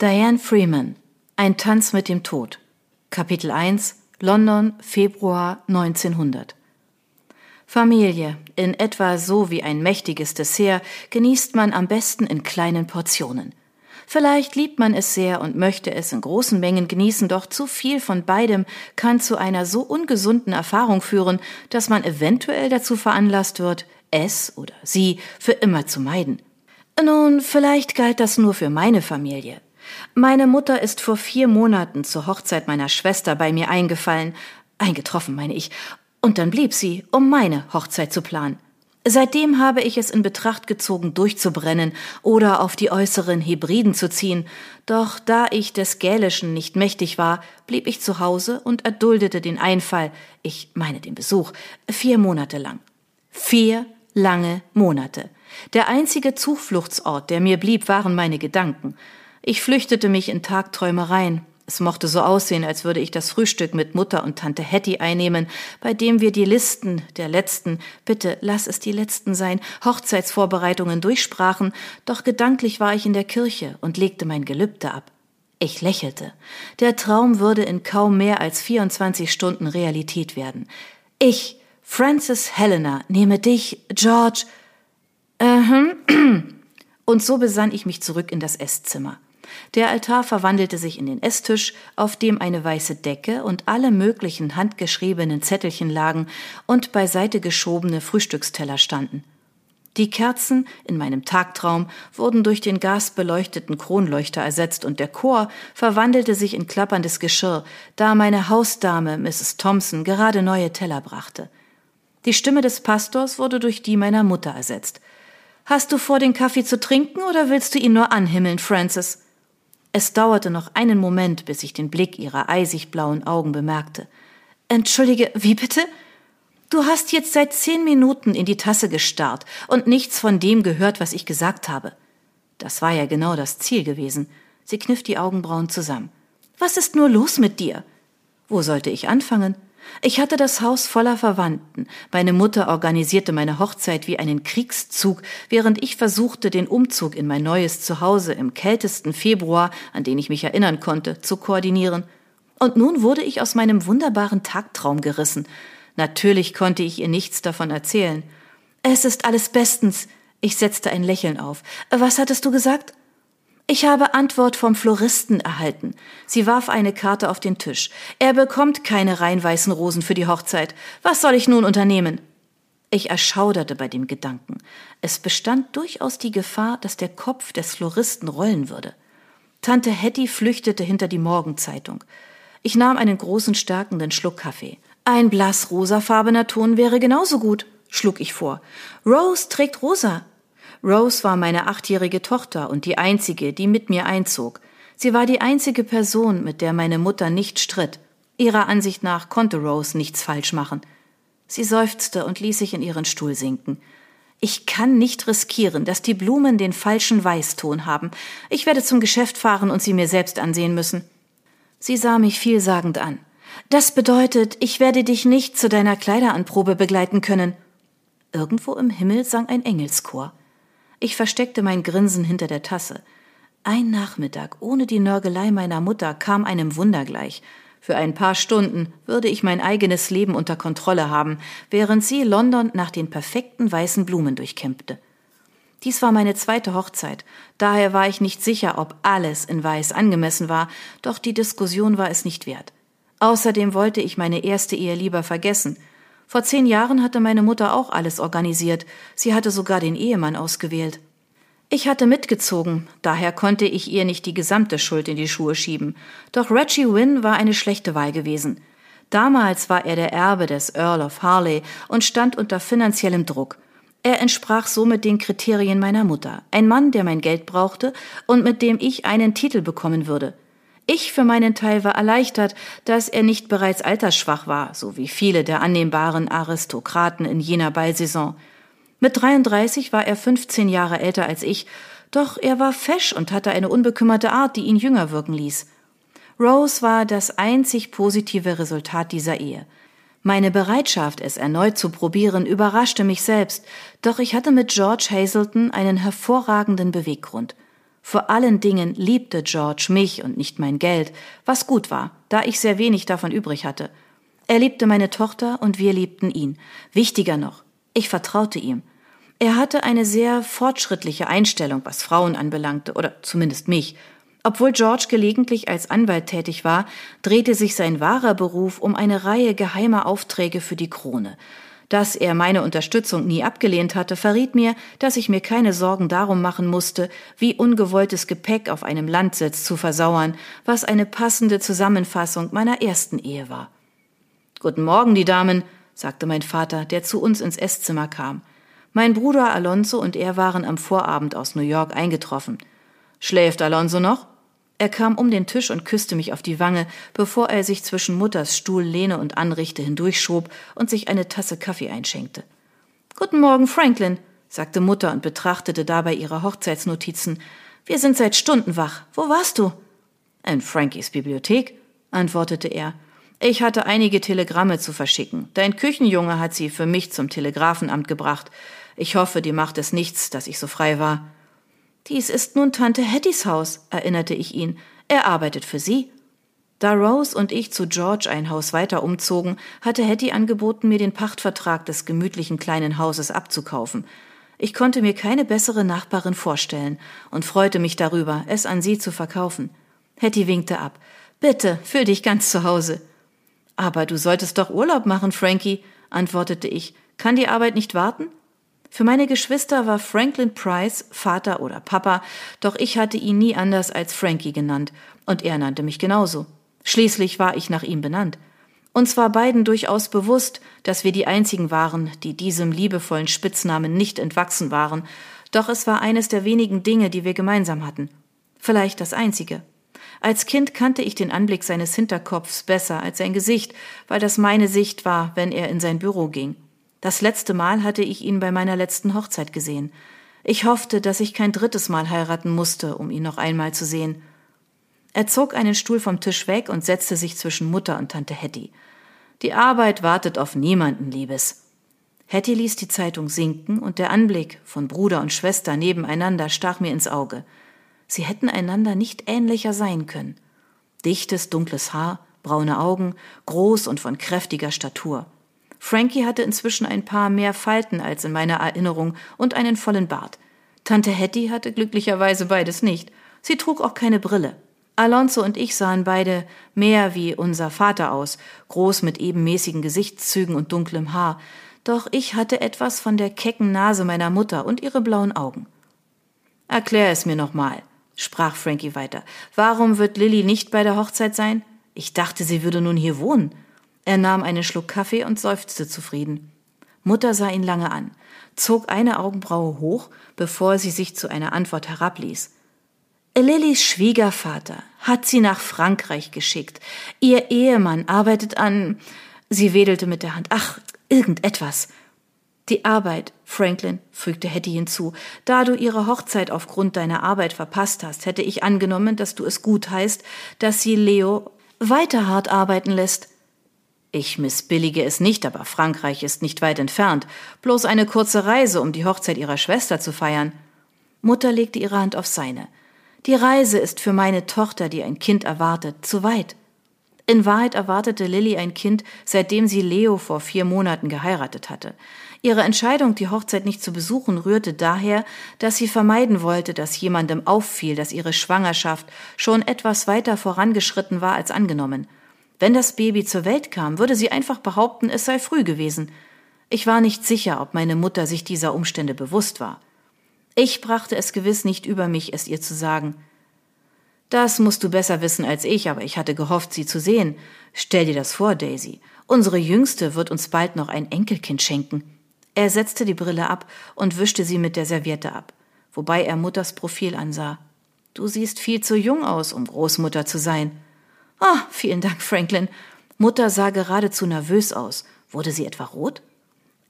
Diane Freeman Ein Tanz mit dem Tod Kapitel 1 London Februar 1900 Familie, in etwa so wie ein mächtiges Dessert, genießt man am besten in kleinen Portionen. Vielleicht liebt man es sehr und möchte es in großen Mengen genießen, doch zu viel von beidem kann zu einer so ungesunden Erfahrung führen, dass man eventuell dazu veranlasst wird, es oder sie für immer zu meiden. Nun, vielleicht galt das nur für meine Familie. Meine Mutter ist vor vier Monaten zur Hochzeit meiner Schwester bei mir eingefallen, eingetroffen meine ich, und dann blieb sie, um meine Hochzeit zu planen. Seitdem habe ich es in Betracht gezogen, durchzubrennen oder auf die äußeren Hybriden zu ziehen, doch da ich des Gälischen nicht mächtig war, blieb ich zu Hause und erduldete den Einfall, ich meine den Besuch, vier Monate lang. Vier lange Monate. Der einzige Zufluchtsort, der mir blieb, waren meine Gedanken. Ich flüchtete mich in Tagträumereien. Es mochte so aussehen, als würde ich das Frühstück mit Mutter und Tante Hetty einnehmen, bei dem wir die Listen der letzten, bitte lass es die letzten sein, Hochzeitsvorbereitungen durchsprachen, doch gedanklich war ich in der Kirche und legte mein Gelübde ab. Ich lächelte. Der Traum würde in kaum mehr als 24 Stunden Realität werden. Ich, Francis Helena, nehme dich, George. Äh, und so besann ich mich zurück in das Esszimmer. Der Altar verwandelte sich in den Esstisch, auf dem eine weiße Decke und alle möglichen handgeschriebenen Zettelchen lagen und beiseite geschobene Frühstücksteller standen. Die Kerzen in meinem Tagtraum wurden durch den gasbeleuchteten Kronleuchter ersetzt und der Chor verwandelte sich in klapperndes Geschirr, da meine Hausdame Mrs. Thompson gerade neue Teller brachte. Die Stimme des Pastors wurde durch die meiner Mutter ersetzt. Hast du vor, den Kaffee zu trinken oder willst du ihn nur anhimmeln, Francis? Es dauerte noch einen Moment, bis ich den Blick ihrer eisig blauen Augen bemerkte. Entschuldige, wie bitte? Du hast jetzt seit zehn Minuten in die Tasse gestarrt und nichts von dem gehört, was ich gesagt habe. Das war ja genau das Ziel gewesen. Sie kniff die Augenbrauen zusammen. Was ist nur los mit dir? Wo sollte ich anfangen? Ich hatte das Haus voller Verwandten. Meine Mutter organisierte meine Hochzeit wie einen Kriegszug, während ich versuchte, den Umzug in mein neues Zuhause im kältesten Februar, an den ich mich erinnern konnte, zu koordinieren. Und nun wurde ich aus meinem wunderbaren Tagtraum gerissen. Natürlich konnte ich ihr nichts davon erzählen. Es ist alles bestens. Ich setzte ein Lächeln auf. Was hattest du gesagt? Ich habe Antwort vom Floristen erhalten. Sie warf eine Karte auf den Tisch. Er bekommt keine reinweißen Rosen für die Hochzeit. Was soll ich nun unternehmen? Ich erschauderte bei dem Gedanken. Es bestand durchaus die Gefahr, dass der Kopf des Floristen rollen würde. Tante Hetty flüchtete hinter die Morgenzeitung. Ich nahm einen großen stärkenden Schluck Kaffee. Ein blass rosafarbener Ton wäre genauso gut, schlug ich vor. Rose trägt rosa. Rose war meine achtjährige Tochter und die einzige, die mit mir einzog. Sie war die einzige Person, mit der meine Mutter nicht stritt. Ihrer Ansicht nach konnte Rose nichts falsch machen. Sie seufzte und ließ sich in ihren Stuhl sinken. Ich kann nicht riskieren, dass die Blumen den falschen Weißton haben. Ich werde zum Geschäft fahren und sie mir selbst ansehen müssen. Sie sah mich vielsagend an. Das bedeutet, ich werde dich nicht zu deiner Kleideranprobe begleiten können. Irgendwo im Himmel sang ein Engelschor. Ich versteckte mein Grinsen hinter der Tasse. Ein Nachmittag ohne die Nörgelei meiner Mutter kam einem Wunder gleich. Für ein paar Stunden würde ich mein eigenes Leben unter Kontrolle haben, während sie London nach den perfekten weißen Blumen durchkämpfte. Dies war meine zweite Hochzeit, daher war ich nicht sicher, ob alles in Weiß angemessen war, doch die Diskussion war es nicht wert. Außerdem wollte ich meine erste Ehe lieber vergessen, vor zehn Jahren hatte meine Mutter auch alles organisiert. Sie hatte sogar den Ehemann ausgewählt. Ich hatte mitgezogen, daher konnte ich ihr nicht die gesamte Schuld in die Schuhe schieben. Doch Reggie Wynne war eine schlechte Wahl gewesen. Damals war er der Erbe des Earl of Harley und stand unter finanziellem Druck. Er entsprach somit den Kriterien meiner Mutter. Ein Mann, der mein Geld brauchte und mit dem ich einen Titel bekommen würde. Ich für meinen Teil war erleichtert, dass er nicht bereits altersschwach war, so wie viele der annehmbaren Aristokraten in jener Ballsaison. Mit 33 war er 15 Jahre älter als ich, doch er war fesch und hatte eine unbekümmerte Art, die ihn jünger wirken ließ. Rose war das einzig positive Resultat dieser Ehe. Meine Bereitschaft, es erneut zu probieren, überraschte mich selbst, doch ich hatte mit George Hazelton einen hervorragenden Beweggrund. Vor allen Dingen liebte George mich und nicht mein Geld, was gut war, da ich sehr wenig davon übrig hatte. Er liebte meine Tochter und wir liebten ihn. Wichtiger noch, ich vertraute ihm. Er hatte eine sehr fortschrittliche Einstellung, was Frauen anbelangte, oder zumindest mich. Obwohl George gelegentlich als Anwalt tätig war, drehte sich sein wahrer Beruf um eine Reihe geheimer Aufträge für die Krone. Dass er meine Unterstützung nie abgelehnt hatte, verriet mir, dass ich mir keine Sorgen darum machen musste, wie ungewolltes Gepäck auf einem Landsitz zu versauern, was eine passende Zusammenfassung meiner ersten Ehe war. Guten Morgen, die Damen, sagte mein Vater, der zu uns ins Esszimmer kam. Mein Bruder Alonso und er waren am Vorabend aus New York eingetroffen. Schläft Alonso noch? Er kam um den Tisch und küsste mich auf die Wange, bevor er sich zwischen Mutters Stuhl, Lehne und Anrichte hindurchschob und sich eine Tasse Kaffee einschenkte. Guten Morgen, Franklin, sagte Mutter und betrachtete dabei ihre Hochzeitsnotizen. Wir sind seit Stunden wach. Wo warst du? In Frankies Bibliothek, antwortete er. Ich hatte einige Telegramme zu verschicken. Dein Küchenjunge hat sie für mich zum Telegrafenamt gebracht. Ich hoffe, dir macht es nichts, dass ich so frei war. Dies ist nun Tante Hattys Haus, erinnerte ich ihn. Er arbeitet für Sie. Da Rose und ich zu George ein Haus weiter umzogen, hatte Hattie angeboten, mir den Pachtvertrag des gemütlichen kleinen Hauses abzukaufen. Ich konnte mir keine bessere Nachbarin vorstellen und freute mich darüber, es an sie zu verkaufen. Hattie winkte ab. Bitte, fühl dich ganz zu Hause. Aber du solltest doch Urlaub machen, Frankie, antwortete ich. Kann die Arbeit nicht warten? Für meine Geschwister war Franklin Price Vater oder Papa, doch ich hatte ihn nie anders als Frankie genannt, und er nannte mich genauso. Schließlich war ich nach ihm benannt. Uns war beiden durchaus bewusst, dass wir die einzigen waren, die diesem liebevollen Spitznamen nicht entwachsen waren, doch es war eines der wenigen Dinge, die wir gemeinsam hatten. Vielleicht das einzige. Als Kind kannte ich den Anblick seines Hinterkopfs besser als sein Gesicht, weil das meine Sicht war, wenn er in sein Büro ging. Das letzte Mal hatte ich ihn bei meiner letzten Hochzeit gesehen. Ich hoffte, dass ich kein drittes Mal heiraten musste, um ihn noch einmal zu sehen. Er zog einen Stuhl vom Tisch weg und setzte sich zwischen Mutter und Tante Hetty. Die Arbeit wartet auf niemanden, Liebes. Hetty ließ die Zeitung sinken und der Anblick von Bruder und Schwester nebeneinander stach mir ins Auge. Sie hätten einander nicht ähnlicher sein können. Dichtes, dunkles Haar, braune Augen, groß und von kräftiger Statur. Frankie hatte inzwischen ein paar mehr Falten als in meiner Erinnerung und einen vollen Bart. Tante Hetty hatte glücklicherweise beides nicht. Sie trug auch keine Brille. Alonso und ich sahen beide mehr wie unser Vater aus, groß mit ebenmäßigen Gesichtszügen und dunklem Haar. Doch ich hatte etwas von der kecken Nase meiner Mutter und ihre blauen Augen. Erklär es mir nochmal, sprach Frankie weiter. Warum wird Lilly nicht bei der Hochzeit sein? Ich dachte, sie würde nun hier wohnen. Er nahm einen Schluck Kaffee und seufzte zufrieden. Mutter sah ihn lange an, zog eine Augenbraue hoch, bevor sie sich zu einer Antwort herabließ. Lillys Schwiegervater hat sie nach Frankreich geschickt. Ihr Ehemann arbeitet an. Sie wedelte mit der Hand. Ach, irgendetwas. Die Arbeit, Franklin, fügte Hetty hinzu. Da du ihre Hochzeit aufgrund deiner Arbeit verpasst hast, hätte ich angenommen, dass du es gut heißt, dass sie Leo weiter hart arbeiten lässt. Ich missbillige es nicht, aber Frankreich ist nicht weit entfernt. Bloß eine kurze Reise, um die Hochzeit ihrer Schwester zu feiern. Mutter legte ihre Hand auf seine. Die Reise ist für meine Tochter, die ein Kind erwartet, zu weit. In Wahrheit erwartete Lilly ein Kind, seitdem sie Leo vor vier Monaten geheiratet hatte. Ihre Entscheidung, die Hochzeit nicht zu besuchen, rührte daher, dass sie vermeiden wollte, dass jemandem auffiel, dass ihre Schwangerschaft schon etwas weiter vorangeschritten war als angenommen. Wenn das Baby zur Welt kam, würde sie einfach behaupten, es sei früh gewesen. Ich war nicht sicher, ob meine Mutter sich dieser Umstände bewusst war. Ich brachte es gewiss nicht über mich, es ihr zu sagen. Das musst du besser wissen als ich, aber ich hatte gehofft, sie zu sehen. Stell dir das vor, Daisy. Unsere Jüngste wird uns bald noch ein Enkelkind schenken. Er setzte die Brille ab und wischte sie mit der Serviette ab, wobei er Mutters Profil ansah. Du siehst viel zu jung aus, um Großmutter zu sein. Ah, vielen Dank, Franklin. Mutter sah geradezu nervös aus. Wurde sie etwa rot?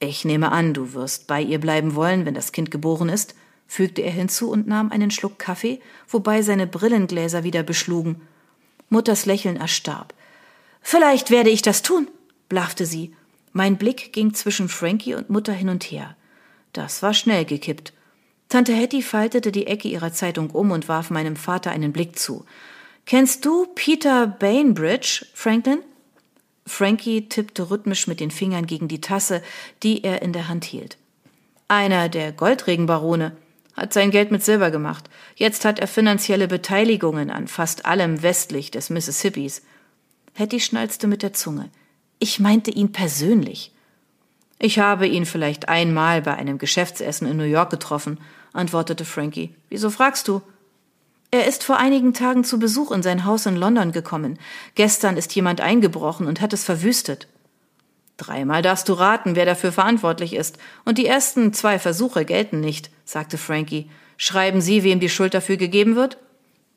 Ich nehme an, du wirst bei ihr bleiben wollen, wenn das Kind geboren ist, fügte er hinzu und nahm einen Schluck Kaffee, wobei seine Brillengläser wieder beschlugen. Mutters Lächeln erstarb. Vielleicht werde ich das tun, blaffte sie. Mein Blick ging zwischen Frankie und Mutter hin und her. Das war schnell gekippt. Tante Hetty faltete die Ecke ihrer Zeitung um und warf meinem Vater einen Blick zu. Kennst du Peter Bainbridge, Franklin? Frankie tippte rhythmisch mit den Fingern gegen die Tasse, die er in der Hand hielt. Einer der Goldregenbarone hat sein Geld mit Silber gemacht. Jetzt hat er finanzielle Beteiligungen an fast allem westlich des Mississippis. Hetty schnalzte mit der Zunge. Ich meinte ihn persönlich. Ich habe ihn vielleicht einmal bei einem Geschäftsessen in New York getroffen, antwortete Frankie. Wieso fragst du? Er ist vor einigen Tagen zu Besuch in sein Haus in London gekommen. Gestern ist jemand eingebrochen und hat es verwüstet. Dreimal darfst du raten, wer dafür verantwortlich ist, und die ersten zwei Versuche gelten nicht, sagte Frankie. Schreiben Sie, wem die Schuld dafür gegeben wird?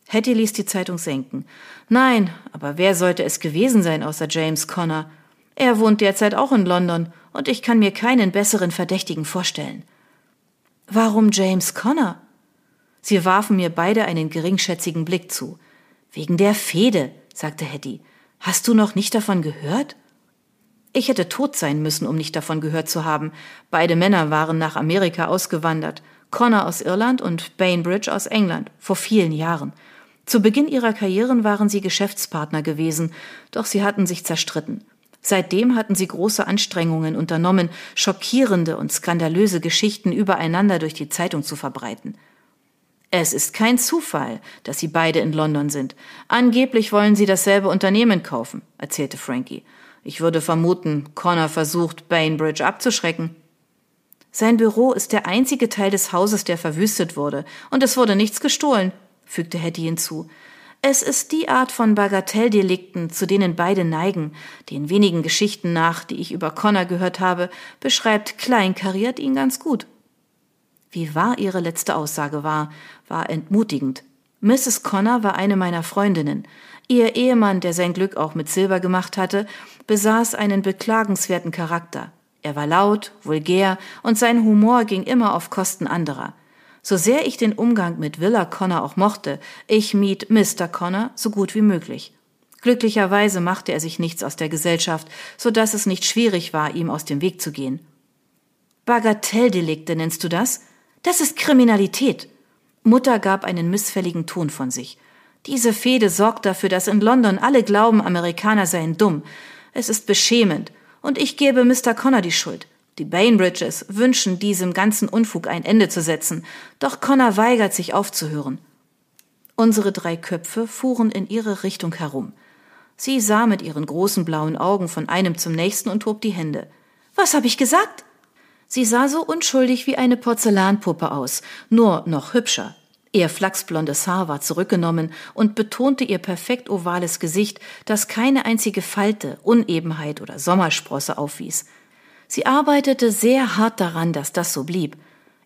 Hetty ließ die Zeitung senken. Nein, aber wer sollte es gewesen sein außer James Connor? Er wohnt derzeit auch in London, und ich kann mir keinen besseren Verdächtigen vorstellen. Warum James Connor? Sie warfen mir beide einen geringschätzigen Blick zu. Wegen der Fehde, sagte Hetty. Hast du noch nicht davon gehört? Ich hätte tot sein müssen, um nicht davon gehört zu haben. Beide Männer waren nach Amerika ausgewandert. Connor aus Irland und Bainbridge aus England, vor vielen Jahren. Zu Beginn ihrer Karrieren waren sie Geschäftspartner gewesen, doch sie hatten sich zerstritten. Seitdem hatten sie große Anstrengungen unternommen, schockierende und skandalöse Geschichten übereinander durch die Zeitung zu verbreiten. Es ist kein Zufall, dass sie beide in London sind. Angeblich wollen sie dasselbe Unternehmen kaufen, erzählte Frankie. Ich würde vermuten, Connor versucht, Bainbridge abzuschrecken. Sein Büro ist der einzige Teil des Hauses, der verwüstet wurde, und es wurde nichts gestohlen, fügte Hetty hinzu. Es ist die Art von Bagatelldelikten, zu denen beide neigen. Den wenigen Geschichten nach, die ich über Connor gehört habe, beschreibt Kleinkariert ihn ganz gut. Wie wahr ihre letzte Aussage war, war entmutigend. Mrs. Connor war eine meiner Freundinnen. Ihr Ehemann, der sein Glück auch mit Silber gemacht hatte, besaß einen beklagenswerten Charakter. Er war laut, vulgär und sein Humor ging immer auf Kosten anderer. So sehr ich den Umgang mit Willa Connor auch mochte, ich mied Mr. Connor so gut wie möglich. Glücklicherweise machte er sich nichts aus der Gesellschaft, so dass es nicht schwierig war, ihm aus dem Weg zu gehen. Bagatelldelikte nennst du das? Das ist Kriminalität. Mutter gab einen missfälligen Ton von sich. Diese Fehde sorgt dafür, dass in London alle glauben, Amerikaner seien dumm. Es ist beschämend. Und ich gebe Mr. Connor die Schuld. Die Bainbridges wünschen diesem ganzen Unfug ein Ende zu setzen, doch Connor weigert sich aufzuhören. Unsere drei Köpfe fuhren in ihre Richtung herum. Sie sah mit ihren großen blauen Augen von einem zum nächsten und hob die Hände. Was hab ich gesagt? Sie sah so unschuldig wie eine Porzellanpuppe aus, nur noch hübscher. Ihr flachsblondes Haar war zurückgenommen und betonte ihr perfekt ovales Gesicht, das keine einzige Falte, Unebenheit oder Sommersprosse aufwies. Sie arbeitete sehr hart daran, dass das so blieb.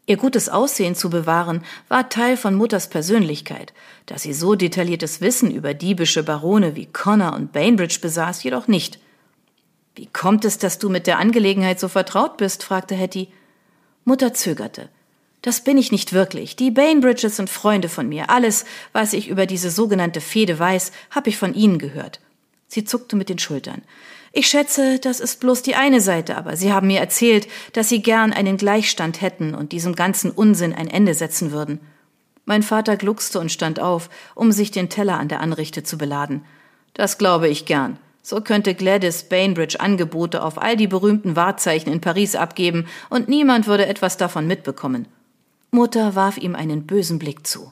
Ihr gutes Aussehen zu bewahren, war Teil von Mutters Persönlichkeit. Dass sie so detailliertes Wissen über diebische Barone wie Connor und Bainbridge besaß, jedoch nicht. Wie kommt es, dass du mit der Angelegenheit so vertraut bist? fragte Hetty. Mutter zögerte. Das bin ich nicht wirklich. Die Bainbridges sind Freunde von mir. Alles, was ich über diese sogenannte Fehde weiß, habe ich von ihnen gehört. Sie zuckte mit den Schultern. Ich schätze, das ist bloß die eine Seite, aber Sie haben mir erzählt, dass Sie gern einen Gleichstand hätten und diesem ganzen Unsinn ein Ende setzen würden. Mein Vater gluckste und stand auf, um sich den Teller an der Anrichte zu beladen. Das glaube ich gern. So könnte Gladys Bainbridge Angebote auf all die berühmten Wahrzeichen in Paris abgeben und niemand würde etwas davon mitbekommen. Mutter warf ihm einen bösen Blick zu.